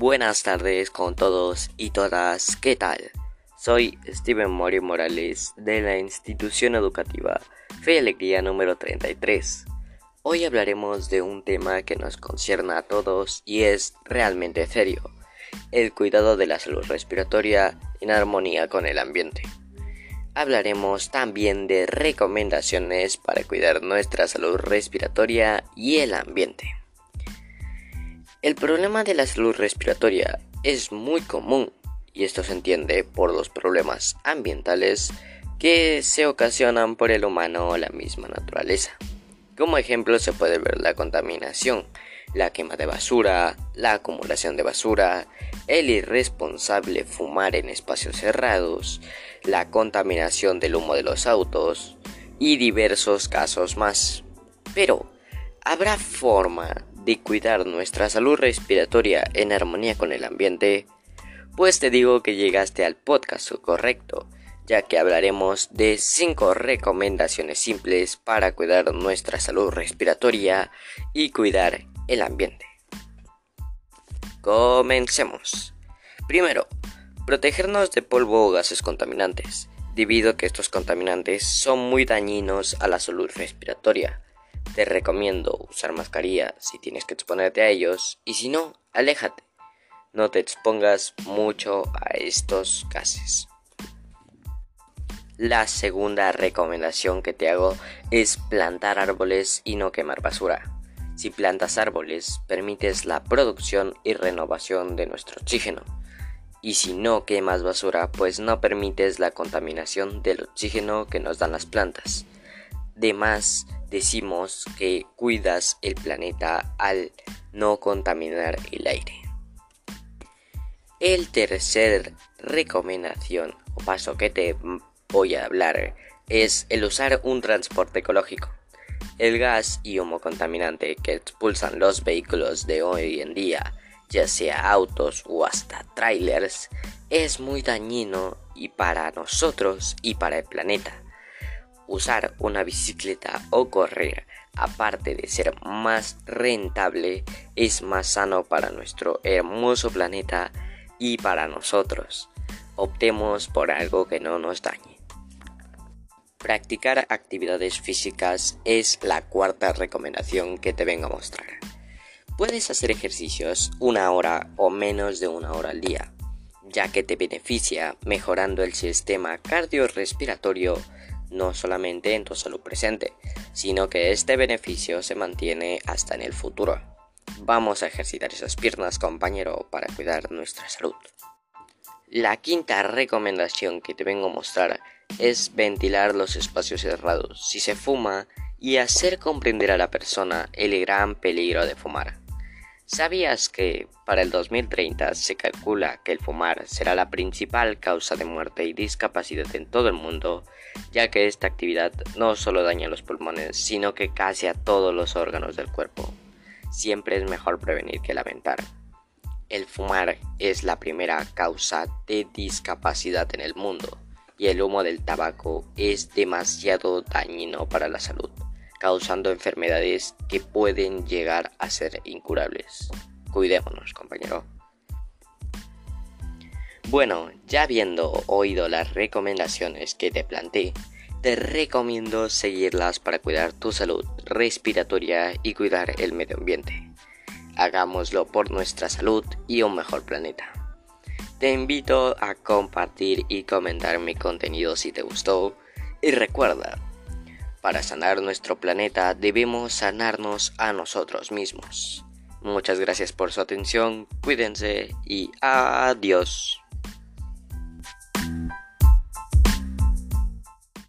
Buenas tardes con todos y todas, ¿qué tal? Soy Steven Mori Morales de la institución educativa Fe y Alegría número 33. Hoy hablaremos de un tema que nos concierne a todos y es realmente serio, el cuidado de la salud respiratoria en armonía con el ambiente. Hablaremos también de recomendaciones para cuidar nuestra salud respiratoria y el ambiente. El problema de la salud respiratoria es muy común y esto se entiende por los problemas ambientales que se ocasionan por el humano o la misma naturaleza. Como ejemplo se puede ver la contaminación, la quema de basura, la acumulación de basura, el irresponsable fumar en espacios cerrados, la contaminación del humo de los autos y diversos casos más. Pero, ¿habrá forma de cuidar nuestra salud respiratoria en armonía con el ambiente, pues te digo que llegaste al podcast correcto, ya que hablaremos de 5 recomendaciones simples para cuidar nuestra salud respiratoria y cuidar el ambiente. Comencemos. Primero, protegernos de polvo o gases contaminantes, debido a que estos contaminantes son muy dañinos a la salud respiratoria te recomiendo usar mascarilla si tienes que exponerte a ellos y si no, aléjate. No te expongas mucho a estos gases. La segunda recomendación que te hago es plantar árboles y no quemar basura. Si plantas árboles, permites la producción y renovación de nuestro oxígeno. Y si no quemas basura, pues no permites la contaminación del oxígeno que nos dan las plantas. Además, decimos que cuidas el planeta al no contaminar el aire. El tercer recomendación o paso que te voy a hablar es el usar un transporte ecológico. El gas y humo contaminante que expulsan los vehículos de hoy en día, ya sea autos o hasta trailers, es muy dañino y para nosotros y para el planeta usar una bicicleta o correr, aparte de ser más rentable, es más sano para nuestro hermoso planeta y para nosotros. Optemos por algo que no nos dañe. Practicar actividades físicas es la cuarta recomendación que te vengo a mostrar. Puedes hacer ejercicios una hora o menos de una hora al día, ya que te beneficia mejorando el sistema cardiorrespiratorio no solamente en tu salud presente, sino que este beneficio se mantiene hasta en el futuro. Vamos a ejercitar esas piernas, compañero, para cuidar nuestra salud. La quinta recomendación que te vengo a mostrar es ventilar los espacios cerrados si se fuma y hacer comprender a la persona el gran peligro de fumar. ¿Sabías que para el 2030 se calcula que el fumar será la principal causa de muerte y discapacidad en todo el mundo, ya que esta actividad no solo daña los pulmones, sino que casi a todos los órganos del cuerpo? Siempre es mejor prevenir que lamentar. El fumar es la primera causa de discapacidad en el mundo y el humo del tabaco es demasiado dañino para la salud causando enfermedades que pueden llegar a ser incurables. Cuidémonos, compañero. Bueno, ya habiendo oído las recomendaciones que te planteé, te recomiendo seguirlas para cuidar tu salud respiratoria y cuidar el medio ambiente. Hagámoslo por nuestra salud y un mejor planeta. Te invito a compartir y comentar mi contenido si te gustó y recuerda, para sanar nuestro planeta debemos sanarnos a nosotros mismos. Muchas gracias por su atención, cuídense y adiós.